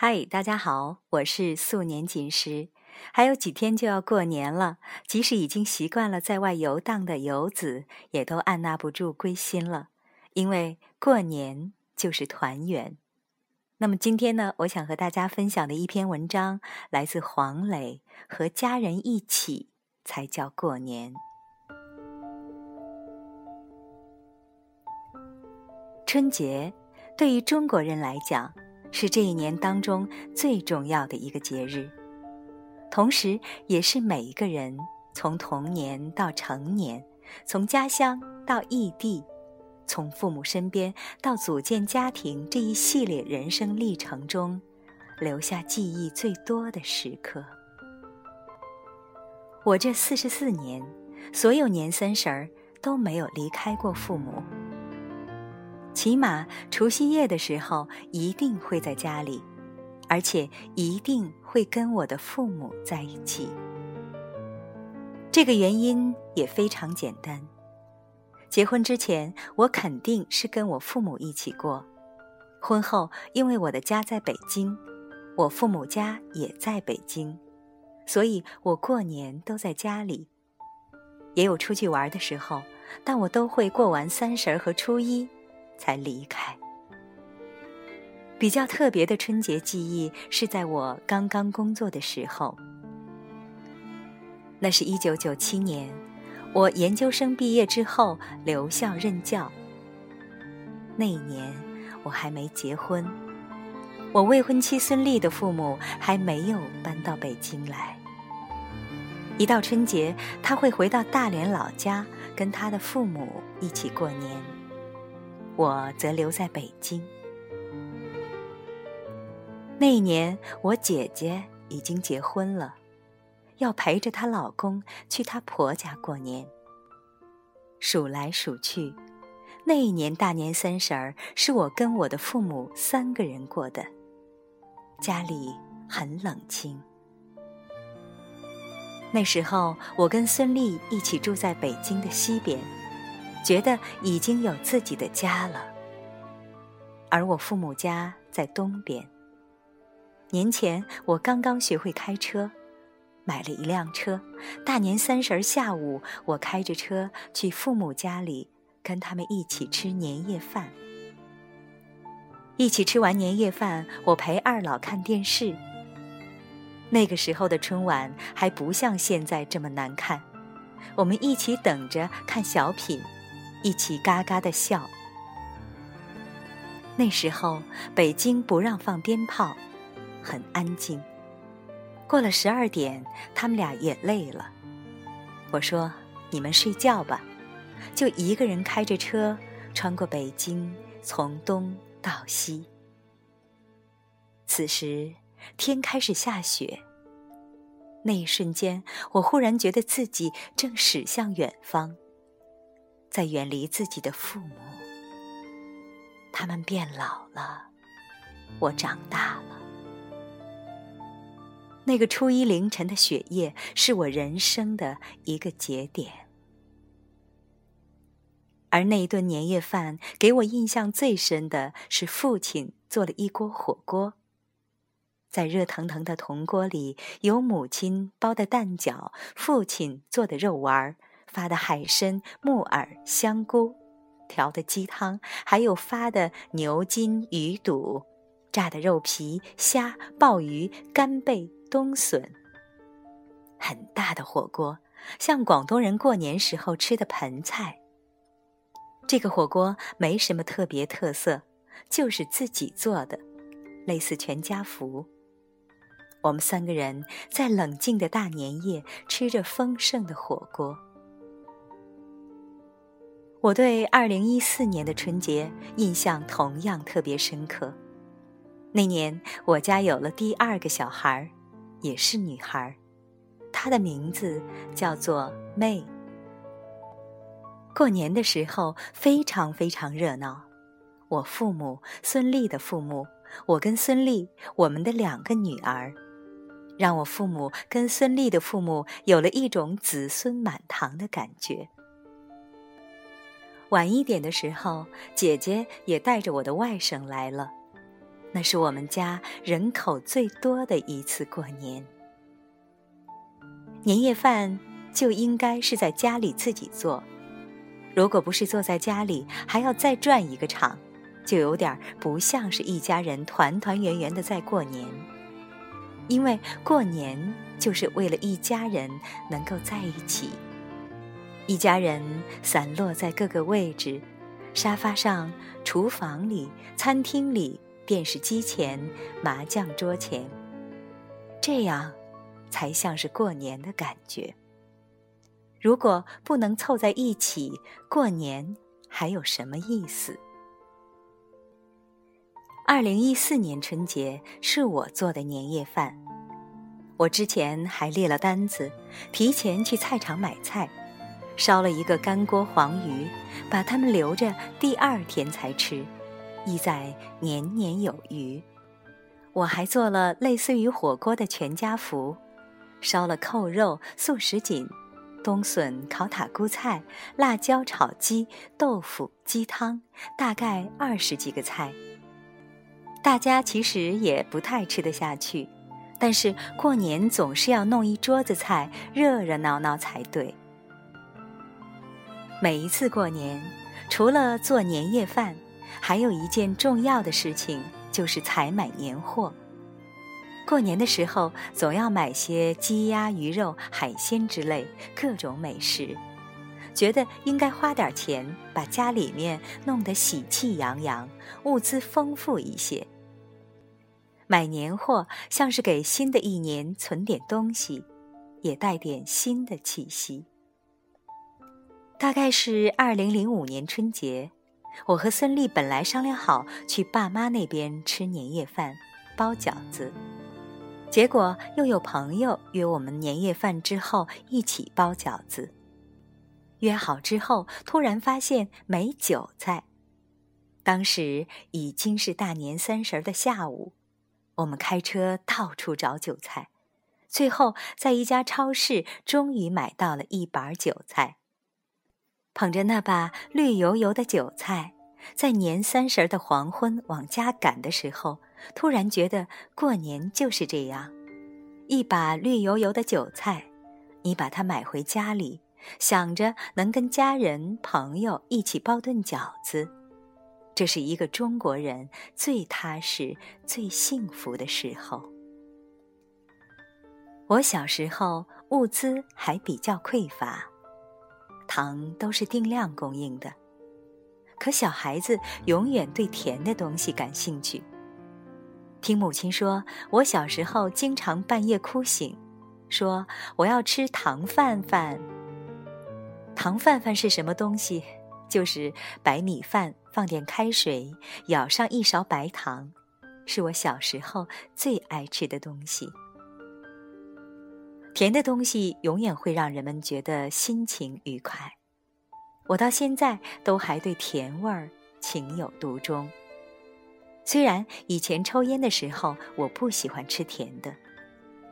嗨，大家好，我是素年锦时。还有几天就要过年了，即使已经习惯了在外游荡的游子，也都按捺不住归心了，因为过年就是团圆。那么今天呢，我想和大家分享的一篇文章来自黄磊，和家人一起才叫过年。春节对于中国人来讲，是这一年当中最重要的一个节日，同时也是每一个人从童年到成年，从家乡到异地，从父母身边到组建家庭这一系列人生历程中，留下记忆最多的时刻。我这四十四年，所有年三十儿都没有离开过父母。起码除夕夜的时候一定会在家里，而且一定会跟我的父母在一起。这个原因也非常简单：结婚之前我肯定是跟我父母一起过，婚后因为我的家在北京，我父母家也在北京，所以我过年都在家里，也有出去玩的时候，但我都会过完三十儿和初一。才离开。比较特别的春节记忆是在我刚刚工作的时候，那是一九九七年，我研究生毕业之后留校任教。那一年我还没结婚，我未婚妻孙俪的父母还没有搬到北京来。一到春节，他会回到大连老家，跟他的父母一起过年。我则留在北京。那一年，我姐姐已经结婚了，要陪着她老公去她婆家过年。数来数去，那一年大年三十儿是我跟我的父母三个人过的，家里很冷清。那时候，我跟孙俪一起住在北京的西边。觉得已经有自己的家了，而我父母家在东边。年前我刚刚学会开车，买了一辆车。大年三十下午，我开着车去父母家里，跟他们一起吃年夜饭。一起吃完年夜饭，我陪二老看电视。那个时候的春晚还不像现在这么难看，我们一起等着看小品。一起嘎嘎的笑。那时候北京不让放鞭炮，很安静。过了十二点，他们俩也累了。我说：“你们睡觉吧。”就一个人开着车穿过北京，从东到西。此时天开始下雪。那一瞬间，我忽然觉得自己正驶向远方。在远离自己的父母，他们变老了，我长大了。那个初一凌晨的雪夜，是我人生的一个节点。而那一顿年夜饭，给我印象最深的是父亲做了一锅火锅，在热腾腾的铜锅里，有母亲包的蛋饺，父亲做的肉丸儿。发的海参、木耳、香菇，调的鸡汤，还有发的牛筋、鱼肚，炸的肉皮、虾、鲍鱼、干贝、冬笋。很大的火锅，像广东人过年时候吃的盆菜。这个火锅没什么特别特色，就是自己做的，类似全家福。我们三个人在冷静的大年夜吃着丰盛的火锅。我对二零一四年的春节印象同样特别深刻。那年我家有了第二个小孩儿，也是女孩儿，她的名字叫做妹。过年的时候非常非常热闹，我父母、孙俪的父母，我跟孙俪，我们的两个女儿，让我父母跟孙俪的父母有了一种子孙满堂的感觉。晚一点的时候，姐姐也带着我的外甥来了。那是我们家人口最多的一次过年。年夜饭就应该是在家里自己做，如果不是坐在家里，还要再转一个场，就有点不像是一家人团团圆圆的在过年。因为过年就是为了一家人能够在一起，一家人散落在各个位置，沙发上、厨房里、餐厅里。电视机前、麻将桌前，这样才像是过年的感觉。如果不能凑在一起过年，还有什么意思？二零一四年春节是我做的年夜饭，我之前还列了单子，提前去菜场买菜，烧了一个干锅黄鱼，把它们留着第二天才吃。意在年年有余。我还做了类似于火锅的全家福，烧了扣肉、素什锦、冬笋烤塔菇菜、辣椒炒鸡、豆腐鸡汤，大概二十几个菜。大家其实也不太吃得下去，但是过年总是要弄一桌子菜，热热闹闹才对。每一次过年，除了做年夜饭。还有一件重要的事情，就是采买年货。过年的时候，总要买些鸡鸭鱼肉、海鲜之类各种美食，觉得应该花点钱，把家里面弄得喜气洋洋，物资丰富一些。买年货像是给新的一年存点东西，也带点新的气息。大概是二零零五年春节。我和孙俪本来商量好去爸妈那边吃年夜饭，包饺子，结果又有朋友约我们年夜饭之后一起包饺子。约好之后，突然发现没韭菜。当时已经是大年三十的下午，我们开车到处找韭菜，最后在一家超市终于买到了一把韭菜。捧着那把绿油油的韭菜，在年三十的黄昏往家赶的时候，突然觉得过年就是这样：一把绿油油的韭菜，你把它买回家里，想着能跟家人朋友一起包顿饺子，这是一个中国人最踏实、最幸福的时候。我小时候物资还比较匮乏。糖都是定量供应的，可小孩子永远对甜的东西感兴趣。听母亲说，我小时候经常半夜哭醒，说我要吃糖饭饭。糖饭饭是什么东西？就是白米饭放点开水，舀上一勺白糖，是我小时候最爱吃的东西。甜的东西永远会让人们觉得心情愉快。我到现在都还对甜味儿情有独钟。虽然以前抽烟的时候我不喜欢吃甜的，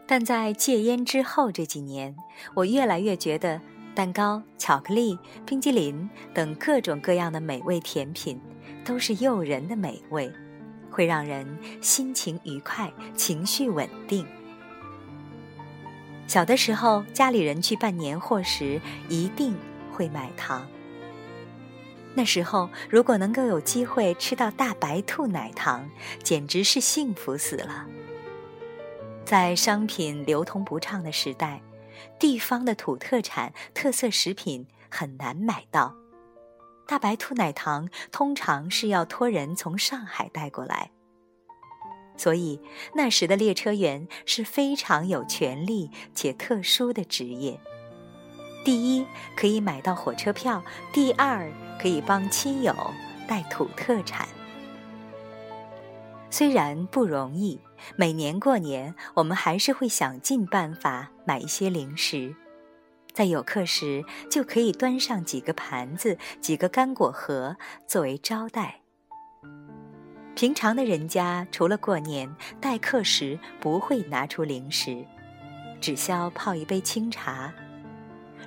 但在戒烟之后这几年，我越来越觉得蛋糕、巧克力、冰激凌等各种各样的美味甜品都是诱人的美味，会让人心情愉快、情绪稳定。小的时候，家里人去办年货时，一定会买糖。那时候，如果能够有机会吃到大白兔奶糖，简直是幸福死了。在商品流通不畅的时代，地方的土特产、特色食品很难买到，大白兔奶糖通常是要托人从上海带过来。所以，那时的列车员是非常有权力且特殊的职业。第一，可以买到火车票；第二，可以帮亲友带土特产。虽然不容易，每年过年我们还是会想尽办法买一些零食，在有客时就可以端上几个盘子、几个干果盒作为招待。平常的人家，除了过年待客时不会拿出零食，只消泡一杯清茶。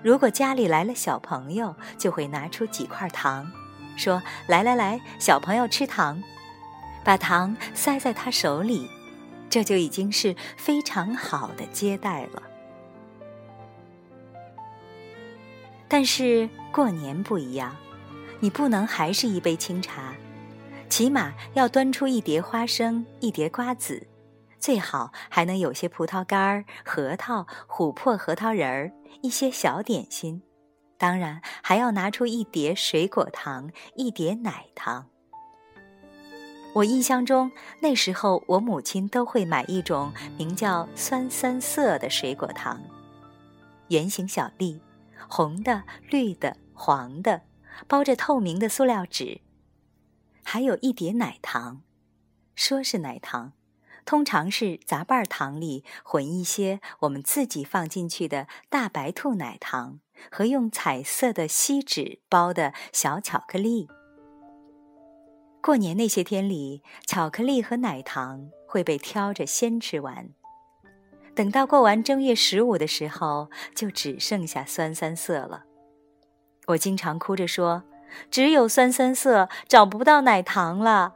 如果家里来了小朋友，就会拿出几块糖，说：“来来来，小朋友吃糖。”把糖塞在他手里，这就已经是非常好的接待了。但是过年不一样，你不能还是一杯清茶，起码要端出一碟花生，一碟瓜子，最好还能有些葡萄干儿、核桃、琥珀核桃仁儿，一些小点心。当然，还要拿出一碟水果糖，一碟奶糖。我印象中，那时候我母亲都会买一种名叫“酸酸色”的水果糖，圆形小粒。红的、绿的、黄的，包着透明的塑料纸，还有一碟奶糖，说是奶糖，通常是杂瓣糖里混一些我们自己放进去的大白兔奶糖和用彩色的锡纸包的小巧克力。过年那些天里，巧克力和奶糖会被挑着先吃完。等到过完正月十五的时候，就只剩下酸三色了。我经常哭着说：“只有酸酸色，找不到奶糖了。”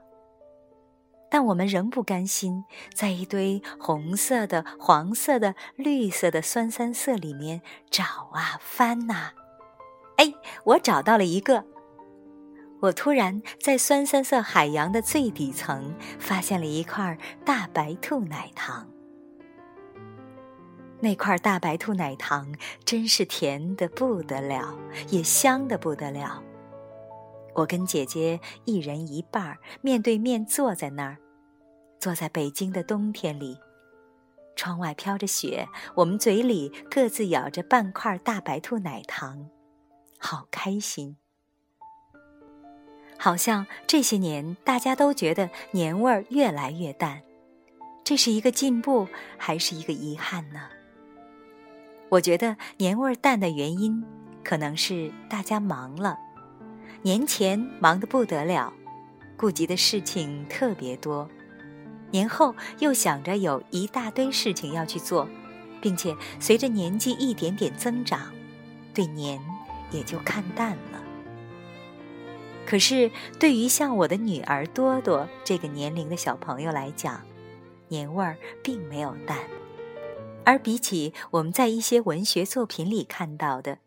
但我们仍不甘心，在一堆红色的、黄色的、绿色的酸酸色里面找啊翻呐。哎，我找到了一个！我突然在酸酸色海洋的最底层发现了一块大白兔奶糖。那块大白兔奶糖真是甜的不得了，也香的不得了。我跟姐姐一人一半，面对面坐在那儿，坐在北京的冬天里，窗外飘着雪，我们嘴里各自咬着半块大白兔奶糖，好开心。好像这些年大家都觉得年味儿越来越淡，这是一个进步还是一个遗憾呢？我觉得年味儿淡的原因，可能是大家忙了。年前忙得不得了，顾及的事情特别多；年后又想着有一大堆事情要去做，并且随着年纪一点点增长，对年也就看淡了。可是对于像我的女儿多多这个年龄的小朋友来讲，年味儿并没有淡。而比起我们在一些文学作品里看到的，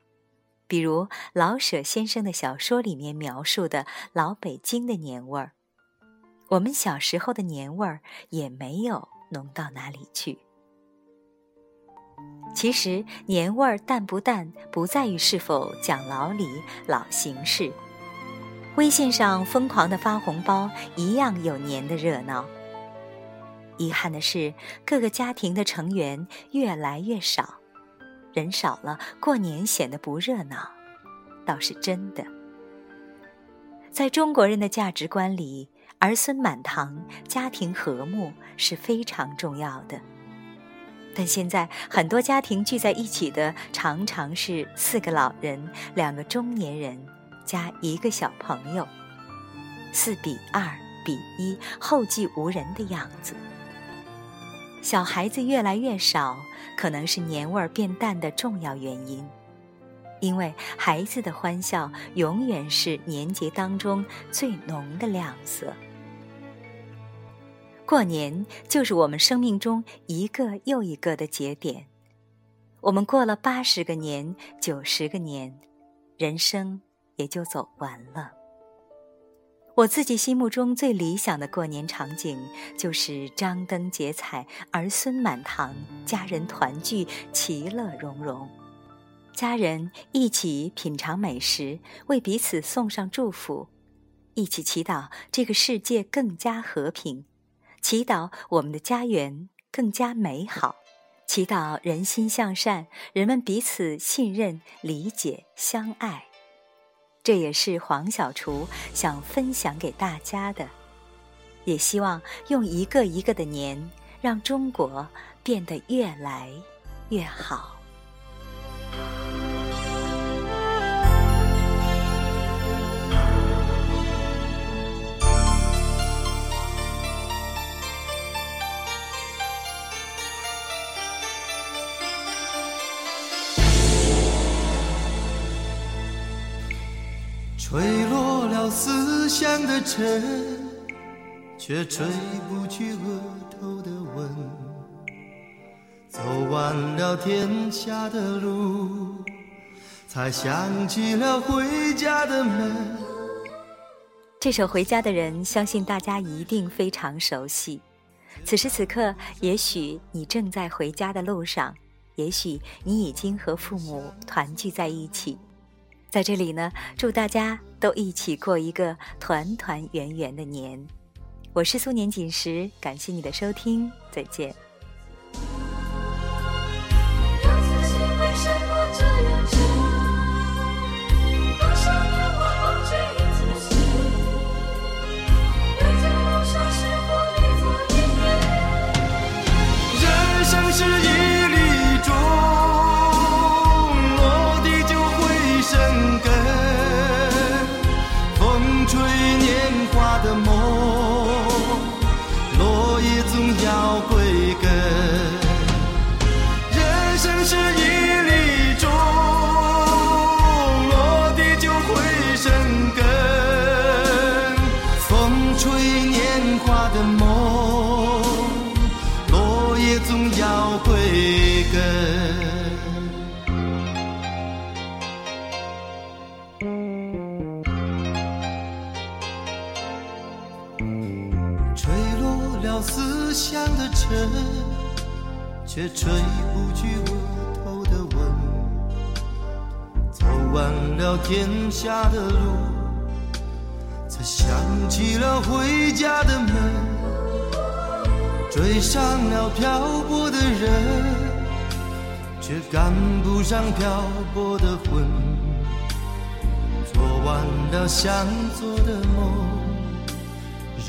比如老舍先生的小说里面描述的老北京的年味儿，我们小时候的年味儿也没有浓到哪里去。其实年味儿淡不淡，不在于是否讲老理、老形式。微信上疯狂的发红包，一样有年的热闹。遗憾的是，各个家庭的成员越来越少，人少了，过年显得不热闹，倒是真的。在中国人的价值观里，儿孙满堂、家庭和睦是非常重要的。但现在很多家庭聚在一起的，常常是四个老人、两个中年人加一个小朋友，四比二比一，后继无人的样子。小孩子越来越少，可能是年味儿变淡的重要原因。因为孩子的欢笑永远是年节当中最浓的亮色。过年就是我们生命中一个又一个的节点，我们过了八十个年、九十个年，人生也就走完了。我自己心目中最理想的过年场景，就是张灯结彩、儿孙满堂、家人团聚、其乐融融。家人一起品尝美食，为彼此送上祝福，一起祈祷这个世界更加和平，祈祷我们的家园更加美好，祈祷人心向善，人们彼此信任、理解、相爱。这也是黄小厨想分享给大家的，也希望用一个一个的年，让中国变得越来越好。吹落了思乡的尘，却吹不去额头的吻。走完了天下的路，才想起了回家的门。这首《回家的人》，相信大家一定非常熟悉。此时此刻，也许你正在回家的路上，也许你已经和父母团聚在一起。在这里呢，祝大家都一起过一个团团圆圆的年。我是苏年锦时，感谢你的收听，再见。却吹不去额头的吻，走完了天下的路，才想起了回家的门，追上了漂泊的人，却赶不上漂泊的魂，做完了想做的梦，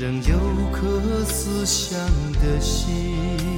仍有颗思乡的心。